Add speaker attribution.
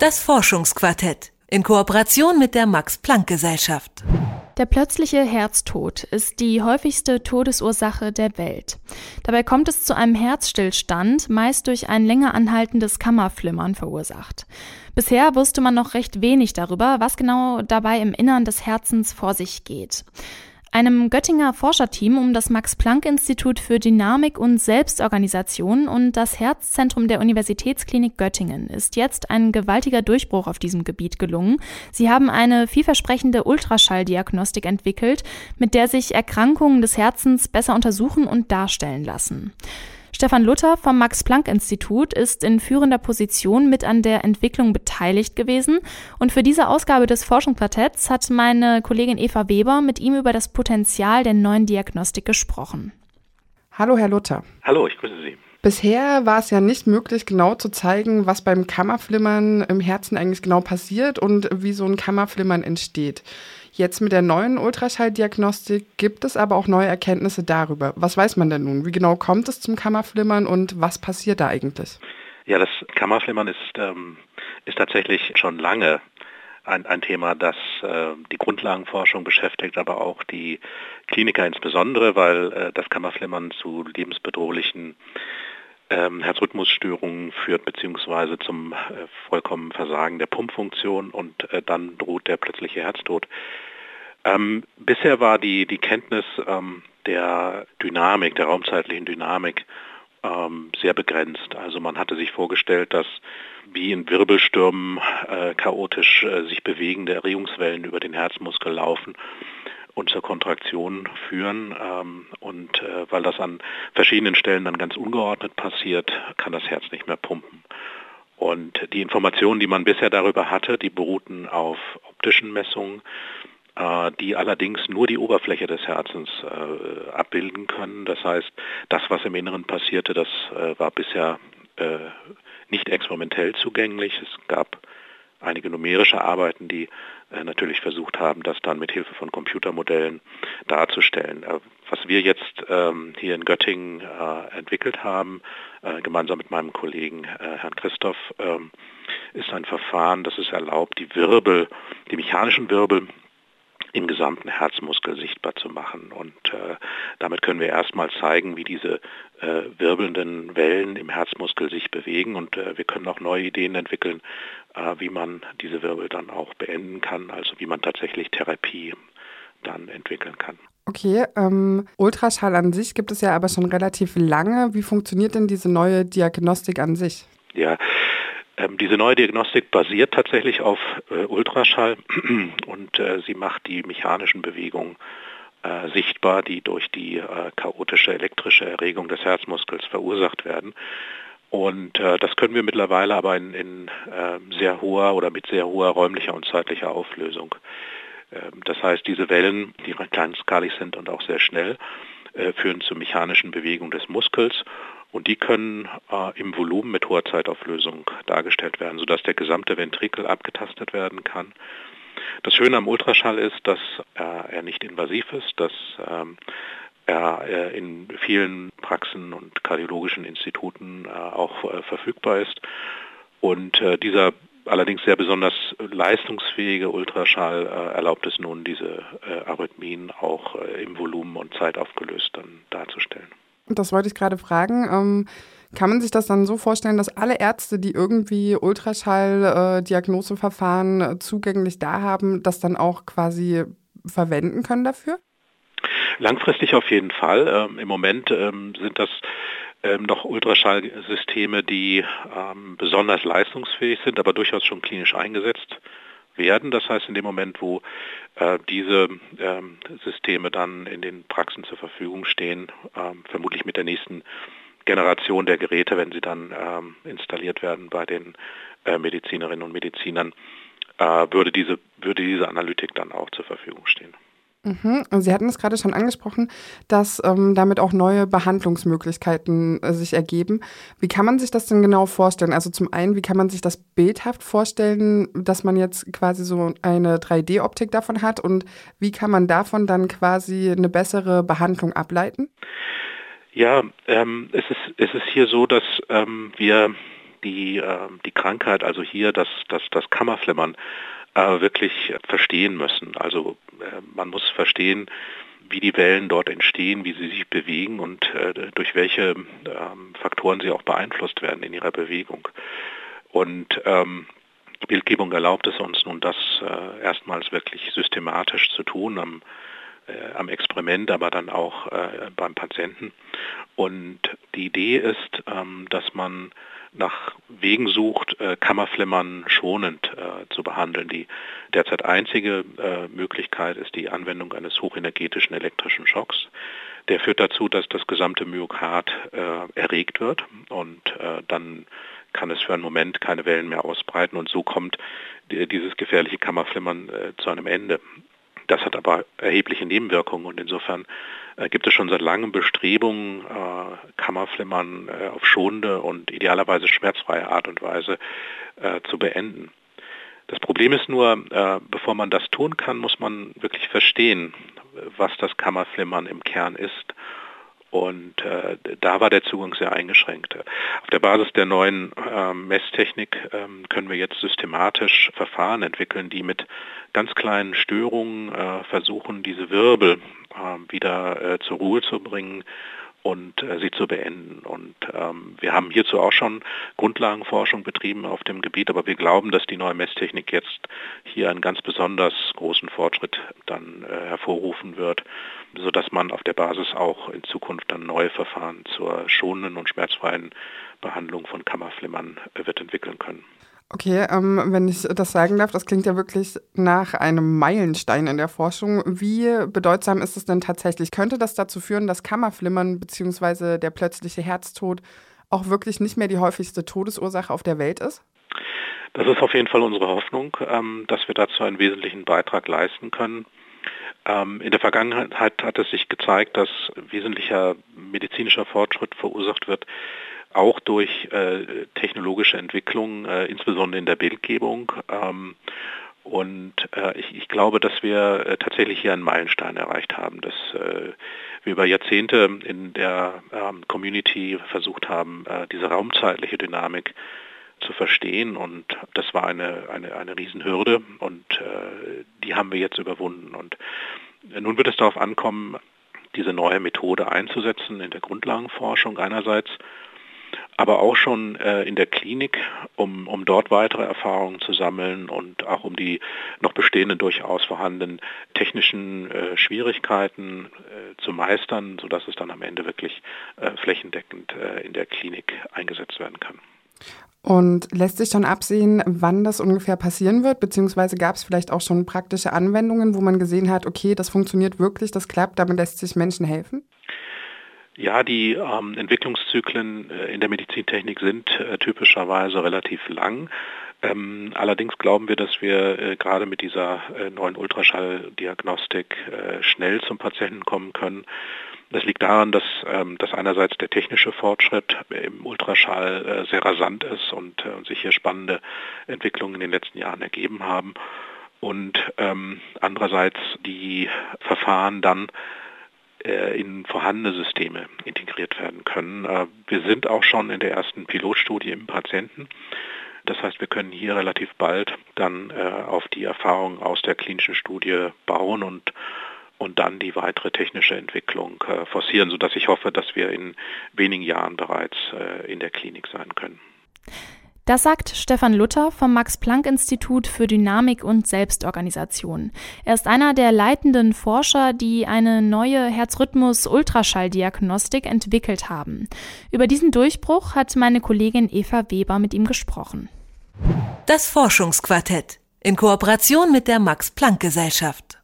Speaker 1: Das Forschungsquartett in Kooperation mit der Max Planck Gesellschaft.
Speaker 2: Der plötzliche Herztod ist die häufigste Todesursache der Welt. Dabei kommt es zu einem Herzstillstand, meist durch ein länger anhaltendes Kammerflimmern verursacht. Bisher wusste man noch recht wenig darüber, was genau dabei im Innern des Herzens vor sich geht. Einem Göttinger Forscherteam um das Max-Planck-Institut für Dynamik und Selbstorganisation und das Herzzentrum der Universitätsklinik Göttingen ist jetzt ein gewaltiger Durchbruch auf diesem Gebiet gelungen. Sie haben eine vielversprechende Ultraschalldiagnostik entwickelt, mit der sich Erkrankungen des Herzens besser untersuchen und darstellen lassen. Stefan Luther vom Max-Planck-Institut ist in führender Position mit an der Entwicklung beteiligt gewesen. Und für diese Ausgabe des Forschungsquartetts hat meine Kollegin Eva Weber mit ihm über das Potenzial der neuen Diagnostik gesprochen.
Speaker 3: Hallo, Herr Luther.
Speaker 4: Hallo, ich grüße Sie.
Speaker 3: Bisher war es ja nicht möglich, genau zu zeigen, was beim Kammerflimmern im Herzen eigentlich genau passiert und wie so ein Kammerflimmern entsteht. Jetzt mit der neuen Ultraschalldiagnostik gibt es aber auch neue Erkenntnisse darüber. Was weiß man denn nun? Wie genau kommt es zum Kammerflimmern und was passiert da eigentlich?
Speaker 4: Ja, das Kammerflimmern ist, ähm, ist tatsächlich schon lange ein, ein Thema, das äh, die Grundlagenforschung beschäftigt, aber auch die Kliniker insbesondere, weil äh, das Kammerflimmern zu lebensbedrohlichen ähm, Herzrhythmusstörungen führt beziehungsweise zum äh, vollkommenen Versagen der Pumpfunktion und äh, dann droht der plötzliche Herztod. Ähm, bisher war die, die Kenntnis ähm, der Dynamik, der raumzeitlichen Dynamik ähm, sehr begrenzt. Also man hatte sich vorgestellt, dass wie in Wirbelstürmen äh, chaotisch äh, sich bewegende Erregungswellen über den Herzmuskel laufen und zur Kontraktion führen. Ähm, und äh, weil das an verschiedenen Stellen dann ganz ungeordnet passiert, kann das Herz nicht mehr pumpen. Und die Informationen, die man bisher darüber hatte, die beruhten auf optischen Messungen, äh, die allerdings nur die Oberfläche des Herzens äh, abbilden können. Das heißt, das, was im Inneren passierte, das äh, war bisher äh, nicht experimentell zugänglich. Es gab einige numerische Arbeiten, die natürlich versucht haben, das dann mit Hilfe von Computermodellen darzustellen. Äh, was wir jetzt ähm, hier in Göttingen äh, entwickelt haben, äh, gemeinsam mit meinem Kollegen äh, Herrn Christoph, ähm, ist ein Verfahren, das es erlaubt, die Wirbel, die mechanischen Wirbel im gesamten Herzmuskel sichtbar zu machen. Und äh, damit können wir erstmal zeigen, wie diese äh, wirbelnden Wellen im Herzmuskel sich bewegen. Und äh, wir können auch neue Ideen entwickeln, äh, wie man diese Wirbel dann auch beenden kann, also wie man tatsächlich Therapie dann entwickeln kann.
Speaker 3: Okay, ähm, Ultraschall an sich gibt es ja aber schon relativ lange. Wie funktioniert denn diese neue Diagnostik an sich?
Speaker 4: Ja, diese neue Diagnostik basiert tatsächlich auf äh, Ultraschall und äh, sie macht die mechanischen Bewegungen äh, sichtbar, die durch die äh, chaotische elektrische Erregung des Herzmuskels verursacht werden. Und äh, das können wir mittlerweile aber in, in ähm, sehr hoher oder mit sehr hoher räumlicher und zeitlicher Auflösung. Ähm, das heißt, diese Wellen, die kleinskalig sind und auch sehr schnell, äh, führen zur mechanischen Bewegung des Muskels und die können äh, im Volumen mit hoher Zeitauflösung dargestellt werden, sodass der gesamte Ventrikel abgetastet werden kann. Das Schöne am Ultraschall ist, dass äh, er nicht invasiv ist, dass ähm, er äh, in vielen Praxen und kardiologischen Instituten äh, auch äh, verfügbar ist. Und äh, dieser allerdings sehr besonders leistungsfähige Ultraschall erlaubt es nun, diese Arrhythmien auch im Volumen und Zeit aufgelöst dann darzustellen.
Speaker 3: Das wollte ich gerade fragen. Ähm, kann man sich das dann so vorstellen, dass alle Ärzte, die irgendwie Ultraschall-Diagnoseverfahren äh, zugänglich da haben, das dann auch quasi verwenden können dafür?
Speaker 4: Langfristig auf jeden Fall. Ähm, Im Moment ähm, sind das ähm, noch Ultraschallsysteme, die ähm, besonders leistungsfähig sind, aber durchaus schon klinisch eingesetzt werden. Das heißt, in dem Moment, wo äh, diese ähm, Systeme dann in den Praxen zur Verfügung stehen, ähm, vermutlich mit der nächsten Generation der Geräte, wenn sie dann ähm, installiert werden bei den äh, Medizinerinnen und Medizinern, äh, würde, diese, würde diese Analytik dann auch zur Verfügung stehen.
Speaker 3: Mhm. Sie hatten es gerade schon angesprochen, dass ähm, damit auch neue Behandlungsmöglichkeiten äh, sich ergeben. Wie kann man sich das denn genau vorstellen? Also zum einen, wie kann man sich das bildhaft vorstellen, dass man jetzt quasi so eine 3D-Optik davon hat und wie kann man davon dann quasi eine bessere Behandlung ableiten?
Speaker 4: Ja, ähm, es, ist, es ist hier so, dass ähm, wir die, äh, die Krankheit, also hier das, das, das Kammerflimmern, wirklich verstehen müssen. Also äh, man muss verstehen, wie die Wellen dort entstehen, wie sie sich bewegen und äh, durch welche ähm, Faktoren sie auch beeinflusst werden in ihrer Bewegung. Und ähm, die Bildgebung erlaubt es uns nun, das äh, erstmals wirklich systematisch zu tun am, äh, am Experiment, aber dann auch äh, beim Patienten. Und die Idee ist, ähm, dass man nach Wegen sucht, äh, Kammerflimmern schonend äh, zu behandeln. Die derzeit einzige äh, Möglichkeit ist die Anwendung eines hochenergetischen elektrischen Schocks. Der führt dazu, dass das gesamte Myokard äh, erregt wird und äh, dann kann es für einen Moment keine Wellen mehr ausbreiten und so kommt dieses gefährliche Kammerflimmern äh, zu einem Ende. Das hat aber erhebliche Nebenwirkungen und insofern äh, gibt es schon seit langem Bestrebungen, äh, Kammerflimmern äh, auf schonende und idealerweise schmerzfreie Art und Weise zu beenden. Das Problem ist nur, bevor man das tun kann, muss man wirklich verstehen, was das Kammerflimmern im Kern ist und äh, da war der Zugang sehr eingeschränkt. Auf der Basis der neuen äh, Messtechnik äh, können wir jetzt systematisch Verfahren entwickeln, die mit ganz kleinen Störungen äh, versuchen, diese Wirbel äh, wieder äh, zur Ruhe zu bringen und äh, sie zu beenden. Und ähm, wir haben hierzu auch schon Grundlagenforschung betrieben auf dem Gebiet, aber wir glauben, dass die neue Messtechnik jetzt hier einen ganz besonders großen Fortschritt dann äh, hervorrufen wird, sodass man auf der Basis auch in Zukunft dann neue Verfahren zur schonenden und schmerzfreien Behandlung von Kammerflimmern äh, wird entwickeln können.
Speaker 3: Okay, ähm, wenn ich das sagen darf, das klingt ja wirklich nach einem Meilenstein in der Forschung. Wie bedeutsam ist es denn tatsächlich? Könnte das dazu führen, dass Kammerflimmern bzw. der plötzliche Herztod auch wirklich nicht mehr die häufigste Todesursache auf der Welt ist?
Speaker 4: Das ist auf jeden Fall unsere Hoffnung, ähm, dass wir dazu einen wesentlichen Beitrag leisten können. Ähm, in der Vergangenheit hat es sich gezeigt, dass wesentlicher medizinischer Fortschritt verursacht wird auch durch äh, technologische Entwicklungen, äh, insbesondere in der Bildgebung. Ähm, und äh, ich, ich, glaube, dass wir äh, tatsächlich hier einen Meilenstein erreicht haben, dass äh, wir über Jahrzehnte in der ähm, Community versucht haben, äh, diese raumzeitliche Dynamik zu verstehen. Und das war eine, eine, eine Riesenhürde und die haben wir jetzt überwunden. Und nun wird es darauf ankommen, diese neue Methode einzusetzen in der Grundlagenforschung einerseits aber auch schon äh, in der Klinik, um, um dort weitere Erfahrungen zu sammeln und auch um die noch bestehenden durchaus vorhandenen technischen äh, Schwierigkeiten äh, zu meistern, sodass es dann am Ende wirklich äh, flächendeckend äh, in der Klinik eingesetzt werden kann.
Speaker 3: Und lässt sich schon absehen, wann das ungefähr passieren wird? Beziehungsweise gab es vielleicht auch schon praktische Anwendungen, wo man gesehen hat, okay, das funktioniert wirklich, das klappt, damit lässt sich Menschen helfen?
Speaker 4: Ja, die ähm, Entwicklungszyklen äh, in der Medizintechnik sind äh, typischerweise relativ lang. Ähm, allerdings glauben wir, dass wir äh, gerade mit dieser äh, neuen Ultraschalldiagnostik äh, schnell zum Patienten kommen können. Das liegt daran, dass, ähm, dass einerseits der technische Fortschritt im Ultraschall äh, sehr rasant ist und sich hier spannende Entwicklungen in den letzten Jahren ergeben haben. Und ähm, andererseits die Verfahren dann in vorhandene Systeme integriert werden können. Äh, wir sind auch schon in der ersten Pilotstudie im Patienten. Das heißt, wir können hier relativ bald dann äh, auf die Erfahrungen aus der klinischen Studie bauen und und dann die weitere technische Entwicklung forcieren, sodass ich hoffe, dass wir in wenigen Jahren bereits in der Klinik sein können.
Speaker 2: Das sagt Stefan Luther vom Max-Planck-Institut für Dynamik und Selbstorganisation. Er ist einer der leitenden Forscher, die eine neue Herzrhythmus-Ultraschalldiagnostik entwickelt haben. Über diesen Durchbruch hat meine Kollegin Eva Weber mit ihm gesprochen.
Speaker 1: Das Forschungsquartett in Kooperation mit der Max-Planck-Gesellschaft.